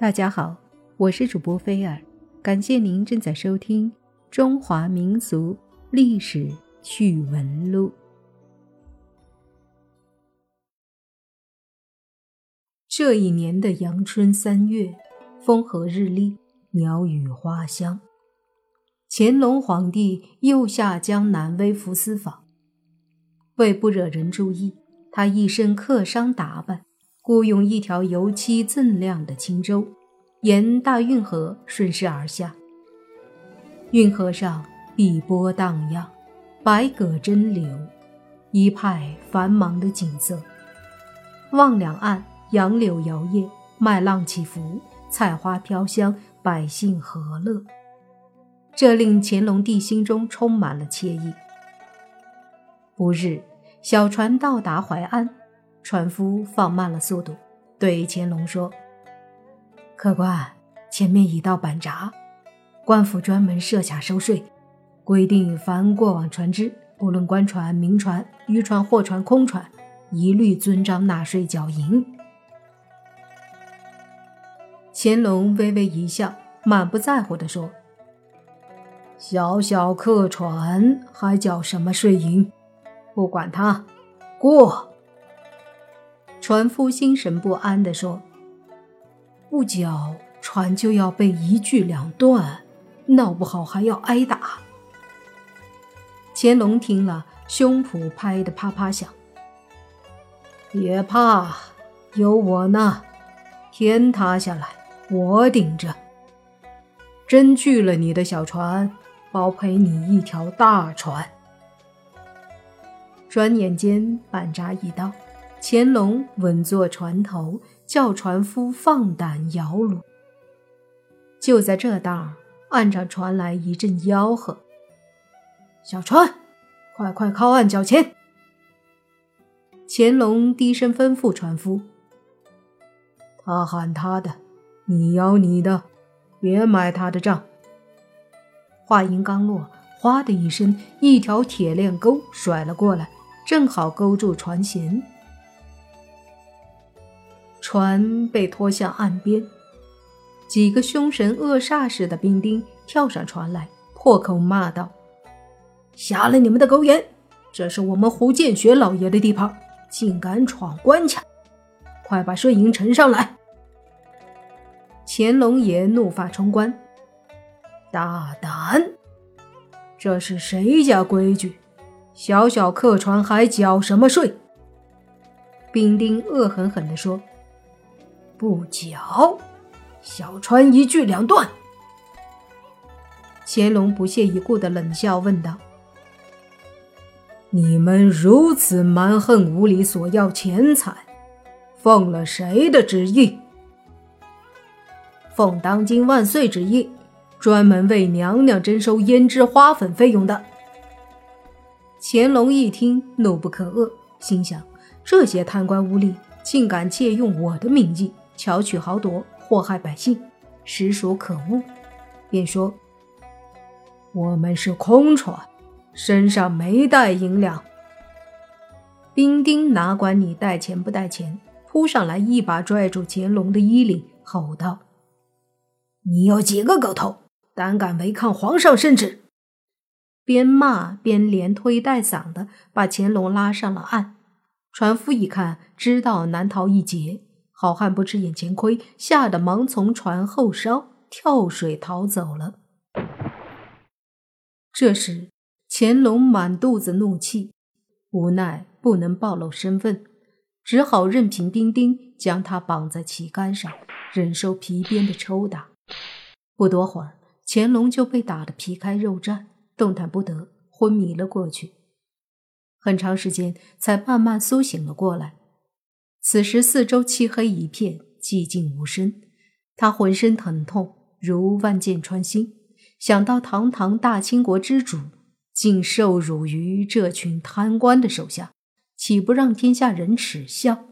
大家好，我是主播菲尔，感谢您正在收听《中华民俗历史趣闻录》。这一年的阳春三月，风和日丽，鸟语花香。乾隆皇帝又下江南微服私访，为不惹人注意，他一身客商打扮。雇用一条油漆锃亮的轻舟，沿大运河顺势而下。运河上碧波荡漾，百舸争流，一派繁忙的景色。望两岸杨柳摇曳，麦浪起伏，菜花飘香，百姓和乐。这令乾隆帝心中充满了惬意。不日，小船到达淮安。船夫放慢了速度，对乾隆说：“客官，前面已到板闸，官府专门设卡收税，规定凡过往船只，不论官船、民船、渔船、货船、空船，一律遵章纳税缴银。”乾隆微微一笑，满不在乎地说：“小小客船还缴什么税银？不管他，过。”船夫心神不安地说：“不久，船就要被一锯两断，闹不好还要挨打。”乾隆听了，胸脯拍得啪啪响。别怕，有我呢，天塌下来我顶着。真锯了你的小船，包赔你一条大船。转眼间，板闸已到。乾隆稳坐船头，叫船夫放胆摇橹。就在这当儿，岸上传来一阵吆喝：“小船，快快靠岸缴钱！”乾隆低声吩咐船夫：“他喊他的，你摇你的，别买他的账。”话音刚落，哗的一声，一条铁链钩甩了过来，正好勾住船舷。船被拖向岸边，几个凶神恶煞似的兵丁跳上船来，破口骂道：“瞎了你们的狗眼！这是我们胡建学老爷的地盘，竟敢闯关卡！快把税银呈上来！”乾隆爷怒发冲冠：“大胆！这是谁家规矩？小小客船还缴什么税？”兵丁恶狠狠地说。不缴，小川一锯两断。乾隆不屑一顾的冷笑问道：“你们如此蛮横无理，索要钱财，奉了谁的旨意？奉当今万岁旨意，专门为娘娘征收胭脂花粉费用的。”乾隆一听，怒不可遏，心想：这些贪官污吏竟敢借用我的名义！巧取豪夺，祸害百姓，实属可恶。便说：“我们是空船，身上没带银两。”兵丁哪管你带钱不带钱，扑上来一把拽住乾隆的衣领，吼道：“你有几个狗头，胆敢违抗皇上圣旨？”边骂边连推带搡的把乾隆拉上了岸。船夫一看，知道难逃一劫。好汉不吃眼前亏，吓得忙从船后梢跳水逃走了。这时，乾隆满肚子怒气，无奈不能暴露身份，只好任凭丁丁将他绑在旗杆上，忍受皮鞭的抽打。不多会儿，乾隆就被打得皮开肉绽，动弹不得，昏迷了过去。很长时间才慢慢苏醒了过来。此时四周漆黑一片，寂静无声。他浑身疼痛，如万箭穿心。想到堂堂大清国之主，竟受辱于这群贪官的手下，岂不让天下人耻笑？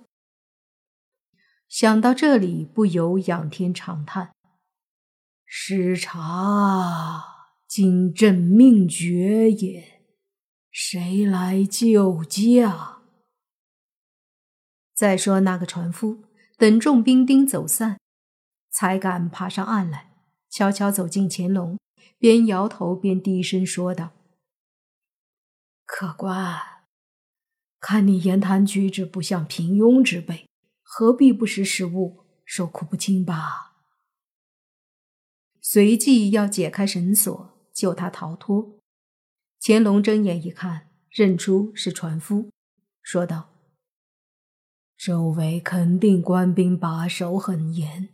想到这里，不由仰天长叹：“失察，今朕命绝也，谁来救驾？”再说那个船夫，等众兵丁走散，才敢爬上岸来，悄悄走进乾隆，边摇头边低声说道：“客官，看你言谈举止不像平庸之辈，何必不识时务，受苦不轻吧？”随即要解开绳索，救他逃脱。乾隆睁眼一看，认出是船夫，说道：“周围肯定官兵把守很严。”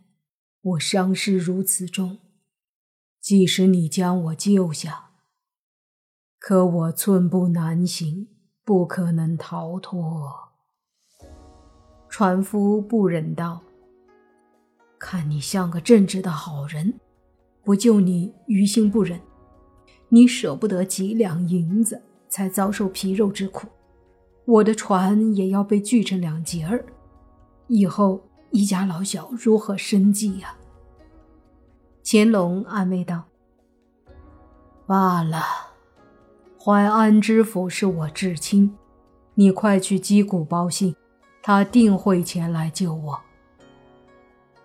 我伤势如此重，即使你将我救下，可我寸步难行，不可能逃脱。船夫不忍道：“看你像个正直的好人，不救你于心不忍。你舍不得几两银子，才遭受皮肉之苦。我的船也要被锯成两截儿，以后……”一家老小如何生计呀？乾隆安慰道：“罢了，淮安知府是我至亲，你快去击鼓报信，他定会前来救我。”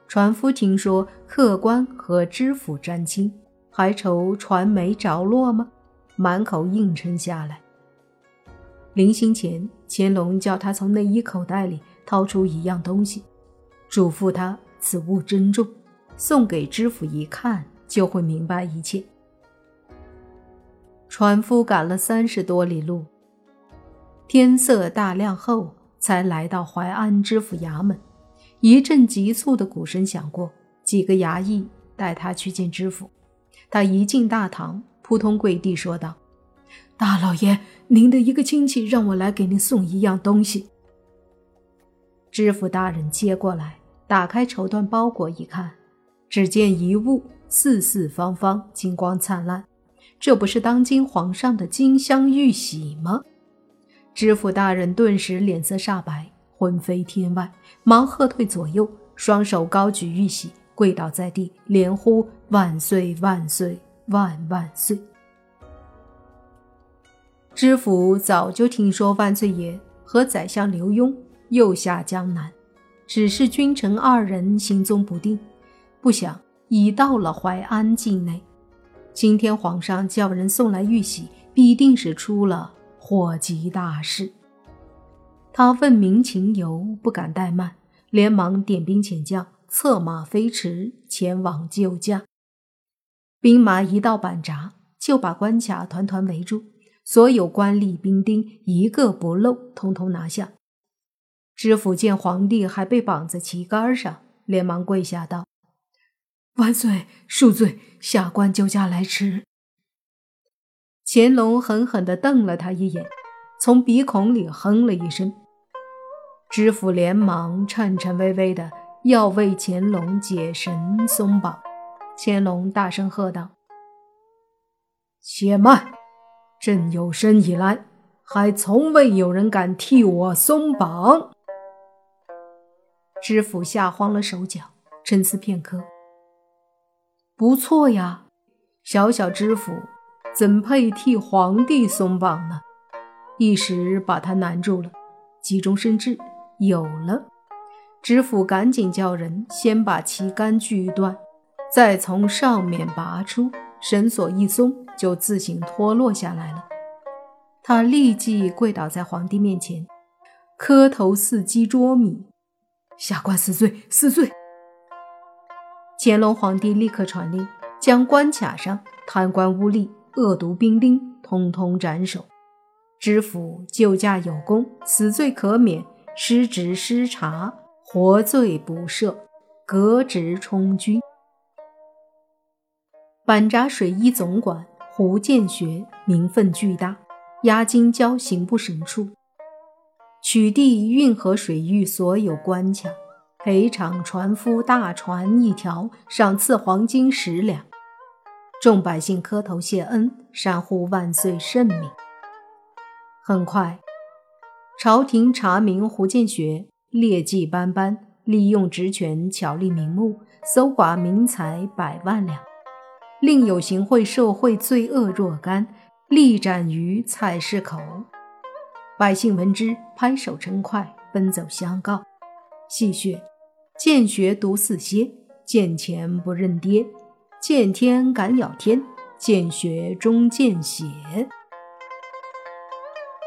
船夫听说客官和知府沾亲，还愁船没着落吗？满口应承下来。临行前，乾隆叫他从内衣口袋里掏出一样东西。嘱咐他此物珍重，送给知府一看就会明白一切。船夫赶了三十多里路，天色大亮后才来到淮安知府衙门。一阵急促的鼓声响过，几个衙役带他去见知府。他一进大堂，扑通跪地说道：“大老爷，您的一个亲戚让我来给您送一样东西。”知府大人接过来。打开绸缎包裹一看，只见一物四四方方，金光灿烂。这不是当今皇上的金镶玉玺吗？知府大人顿时脸色煞白，魂飞天外，忙喝退左右，双手高举玉玺，跪倒在地，连呼万岁万岁万万岁。知府早就听说万岁爷和宰相刘墉又下江南。只是君臣二人行踪不定，不想已到了淮安境内。今天皇上叫人送来玉玺，必定是出了祸急大事。他问明情由，不敢怠慢，连忙点兵遣将，策马飞驰前往救驾。兵马一到板闸，就把关卡团团围住，所有官吏兵丁一个不漏，通通拿下。知府见皇帝还被绑在旗杆上，连忙跪下道：“万岁恕罪，下官救驾来迟。”乾隆狠狠地瞪了他一眼，从鼻孔里哼了一声。知府连忙颤颤巍巍的要为乾隆解绳松绑，乾隆大声喝道：“且慢！朕有生以来，还从未有人敢替我松绑。”知府吓慌了手脚，沉思片刻。不错呀，小小知府怎配替皇帝松绑呢？一时把他难住了，急中生智，有了。知府赶紧叫人先把旗杆锯断，再从上面拔出，绳索一松，就自行脱落下来了。他立即跪倒在皇帝面前，磕头似击捉米。下官死罪，死罪！乾隆皇帝立刻传令，将关卡上贪官污吏、恶毒兵丁通通斩首。知府救驾有功，死罪可免；失职失察，活罪不赦，革职充军。板闸水医总管胡建学名分巨大，押金交刑部审处。取缔运河水域所有关卡，赔偿船夫大船一条，赏赐黄金十两。众百姓磕头谢恩，山呼万岁圣明。很快，朝廷查明胡建学劣迹斑斑，利用职权巧立名目，搜刮民财百万两，另有行贿受贿罪恶若干，立斩于菜市口。百姓闻之，拍手称快，奔走相告。戏谑：“见学毒似蝎，见钱不认爹，见天敢咬天，见血终见血。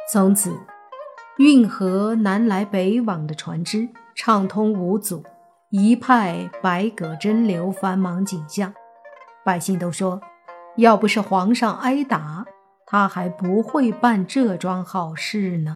从此，运河南来北往的船只畅通无阻，一派百舸争流、繁忙景象。百姓都说，要不是皇上挨打，他还不会办这桩好事呢。